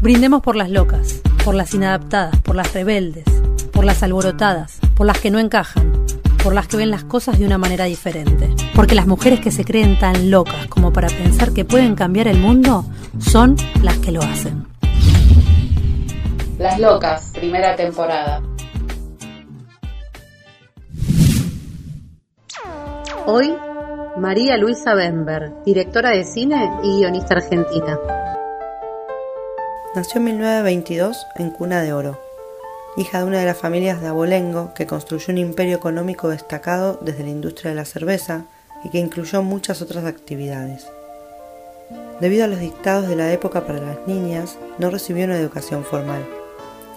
Brindemos por las locas, por las inadaptadas, por las rebeldes, por las alborotadas, por las que no encajan, por las que ven las cosas de una manera diferente. Porque las mujeres que se creen tan locas como para pensar que pueden cambiar el mundo son las que lo hacen. Las locas, primera temporada. Hoy, María Luisa Bember, directora de cine y guionista argentina. Nació en 1922 en Cuna de Oro, hija de una de las familias de Abolengo que construyó un imperio económico destacado desde la industria de la cerveza y que incluyó muchas otras actividades. Debido a los dictados de la época para las niñas, no recibió una educación formal,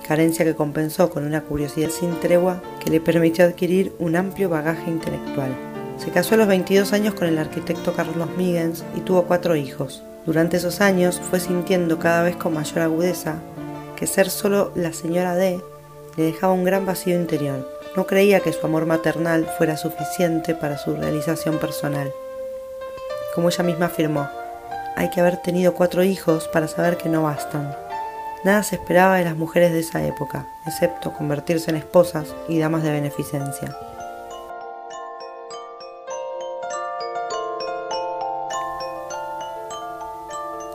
carencia que compensó con una curiosidad sin tregua que le permitió adquirir un amplio bagaje intelectual. Se casó a los 22 años con el arquitecto Carlos Migens y tuvo cuatro hijos. Durante esos años fue sintiendo cada vez con mayor agudeza que ser solo la señora D le dejaba un gran vacío interior. No creía que su amor maternal fuera suficiente para su realización personal. Como ella misma afirmó, hay que haber tenido cuatro hijos para saber que no bastan. Nada se esperaba de las mujeres de esa época, excepto convertirse en esposas y damas de beneficencia.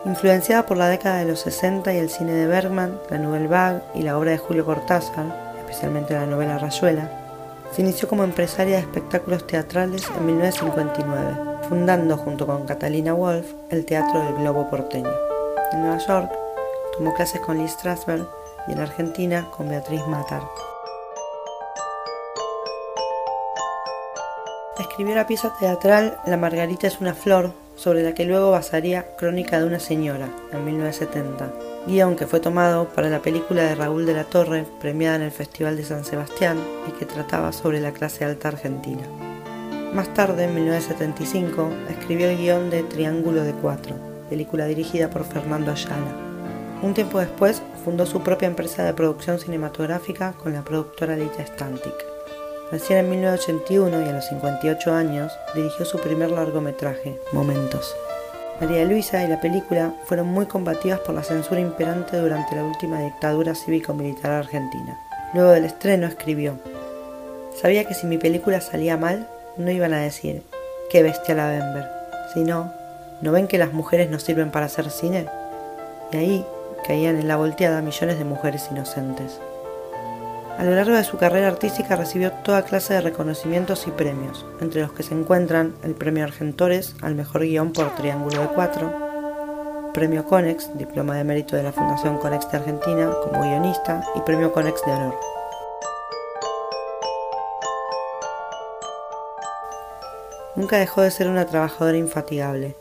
Influenciada por la década de los 60 y el cine de Bergman, la Nouvelle Vague y la obra de Julio Cortázar, especialmente la novela Rayuela, se inició como empresaria de espectáculos teatrales en 1959, fundando junto con Catalina Wolf el Teatro del Globo porteño. En Nueva York tomó clases con Lee Strasberg y en Argentina con Beatriz Matar. Escribió la pieza teatral La Margarita es una flor sobre la que luego basaría Crónica de una señora, en 1970, guion que fue tomado para la película de Raúl de la Torre, premiada en el Festival de San Sebastián y que trataba sobre la clase alta argentina. Más tarde, en 1975, escribió el guion de Triángulo de Cuatro, película dirigida por Fernando Ayala. Un tiempo después, fundó su propia empresa de producción cinematográfica con la productora Lita Stantic. Recién en 1981 y a los 58 años dirigió su primer largometraje, Momentos. María Luisa y la película fueron muy combativas por la censura imperante durante la última dictadura cívico-militar argentina. Luego del estreno escribió, Sabía que si mi película salía mal, no iban a decir, qué bestia la Bember, sino, ¿no ven que las mujeres no sirven para hacer cine? Y ahí caían en la volteada millones de mujeres inocentes. A lo largo de su carrera artística recibió toda clase de reconocimientos y premios, entre los que se encuentran el Premio Argentores al Mejor Guión por Triángulo de Cuatro, Premio Conex, Diploma de Mérito de la Fundación Conex de Argentina como guionista y Premio Conex de Honor. Nunca dejó de ser una trabajadora infatigable.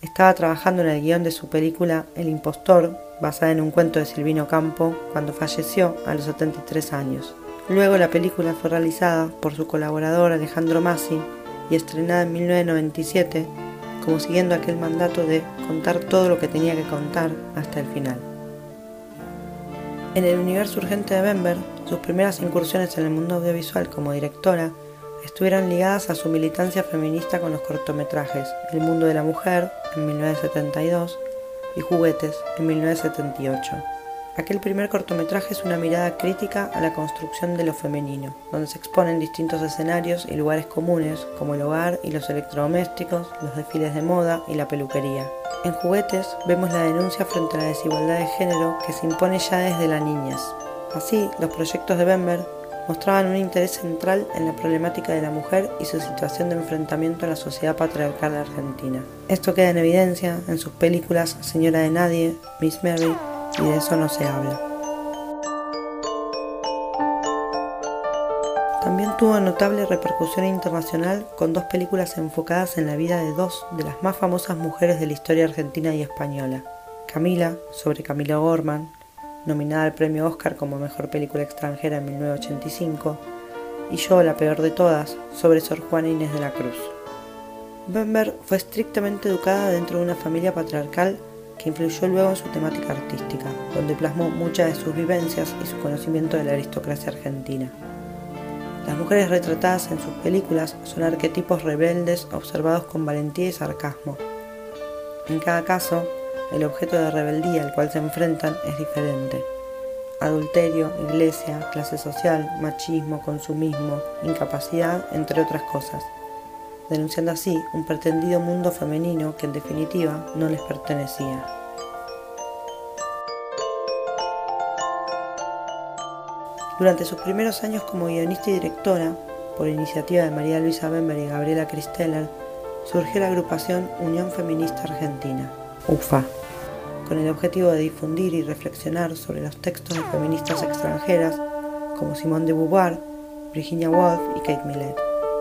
Estaba trabajando en el guion de su película El Impostor, basada en un cuento de Silvino Campo, cuando falleció a los 73 años. Luego la película fue realizada por su colaborador Alejandro Massi y estrenada en 1997, como siguiendo aquel mandato de contar todo lo que tenía que contar hasta el final. En el universo urgente de Bember, sus primeras incursiones en el mundo audiovisual como directora estuvieron ligadas a su militancia feminista con los cortometrajes El mundo de la mujer en 1972 y Juguetes en 1978. Aquel primer cortometraje es una mirada crítica a la construcción de lo femenino, donde se exponen distintos escenarios y lugares comunes como el hogar y los electrodomésticos, los desfiles de moda y la peluquería. En Juguetes vemos la denuncia frente a la desigualdad de género que se impone ya desde la niñez. Así, los proyectos de Bember mostraban un interés central en la problemática de la mujer y su situación de enfrentamiento a la sociedad patriarcal argentina. Esto queda en evidencia en sus películas Señora de Nadie, Miss Mary y De eso no se habla. También tuvo notable repercusión internacional con dos películas enfocadas en la vida de dos de las más famosas mujeres de la historia argentina y española. Camila, sobre Camila Gorman, nominada al premio Oscar como Mejor Película Extranjera en 1985, y Yo, la peor de todas, sobre Sor Juana Inés de la Cruz. Bember fue estrictamente educada dentro de una familia patriarcal que influyó luego en su temática artística, donde plasmó muchas de sus vivencias y su conocimiento de la aristocracia argentina. Las mujeres retratadas en sus películas son arquetipos rebeldes observados con valentía y sarcasmo. En cada caso, el objeto de rebeldía al cual se enfrentan es diferente. Adulterio, iglesia, clase social, machismo, consumismo, incapacidad, entre otras cosas, denunciando así un pretendido mundo femenino que en definitiva no les pertenecía. Durante sus primeros años como guionista y directora, por iniciativa de María Luisa Bember y Gabriela Cristeller, surgió la agrupación Unión Feminista Argentina, UFA, con el objetivo de difundir y reflexionar sobre los textos de feministas extranjeras como Simone de Beauvoir, Virginia Woolf y Kate Millett.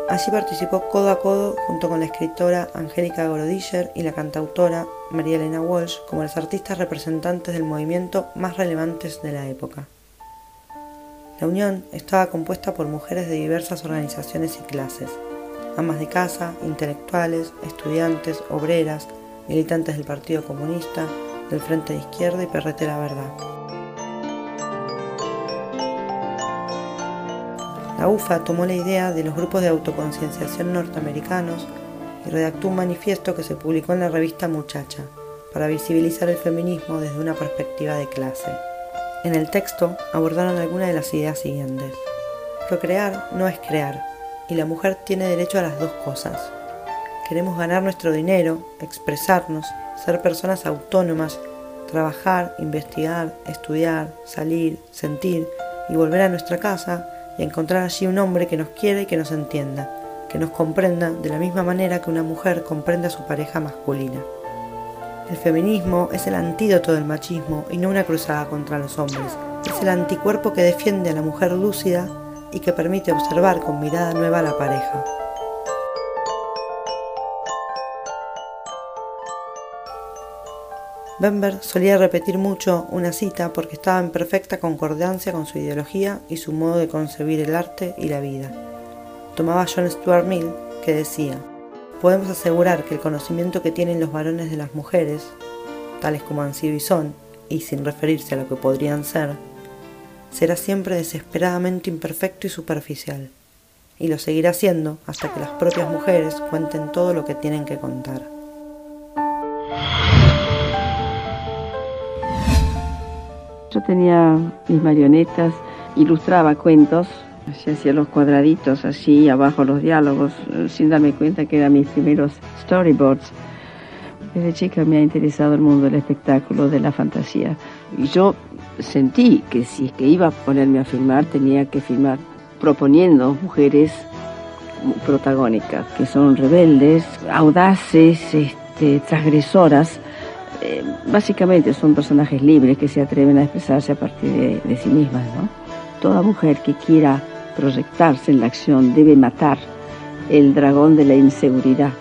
Allí participó codo a codo junto con la escritora Angélica Gorodischer y la cantautora María Elena Walsh como las artistas representantes del movimiento más relevantes de la época. La unión estaba compuesta por mujeres de diversas organizaciones y clases, amas de casa, intelectuales, estudiantes, obreras, militantes del Partido Comunista, del Frente de Izquierda y PRT La Verdad. La UFA tomó la idea de los grupos de autoconcienciación norteamericanos y redactó un manifiesto que se publicó en la revista Muchacha para visibilizar el feminismo desde una perspectiva de clase. En el texto abordaron algunas de las ideas siguientes. Procrear no es crear, y la mujer tiene derecho a las dos cosas. Queremos ganar nuestro dinero, expresarnos, ser personas autónomas, trabajar, investigar, estudiar, salir, sentir y volver a nuestra casa y encontrar allí un hombre que nos quiera y que nos entienda, que nos comprenda de la misma manera que una mujer comprende a su pareja masculina. El feminismo es el antídoto del machismo y no una cruzada contra los hombres. Es el anticuerpo que defiende a la mujer lúcida y que permite observar con mirada nueva a la pareja. Bember solía repetir mucho una cita porque estaba en perfecta concordancia con su ideología y su modo de concebir el arte y la vida. Tomaba John Stuart Mill que decía, podemos asegurar que el conocimiento que tienen los varones de las mujeres, tales como han sido y son, y sin referirse a lo que podrían ser, será siempre desesperadamente imperfecto y superficial, y lo seguirá siendo hasta que las propias mujeres cuenten todo lo que tienen que contar. Yo tenía mis marionetas, ilustraba cuentos se hacía los cuadraditos así, abajo los diálogos, eh, sin darme cuenta que eran mis primeros storyboards. Desde chica me ha interesado el mundo del espectáculo, de la fantasía. Y yo sentí que si es que iba a ponerme a filmar, tenía que filmar proponiendo mujeres protagónicas, que son rebeldes, audaces, este, transgresoras. Eh, básicamente son personajes libres que se atreven a expresarse a partir de, sí mismas. Toda mujer que quiera proyectarse en la acción, debe matar el dragón de la inseguridad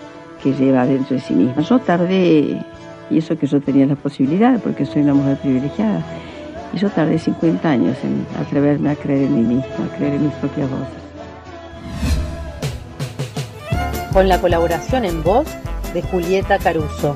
que lleva dentro de sí misma. Yo tardé, y eso que yo tenía la posibilidad, porque soy una mujer privilegiada, y yo tardé 50 años en atreverme a creer en mí misma, a creer en mis propias voces. Con la colaboración en voz de Julieta Caruso.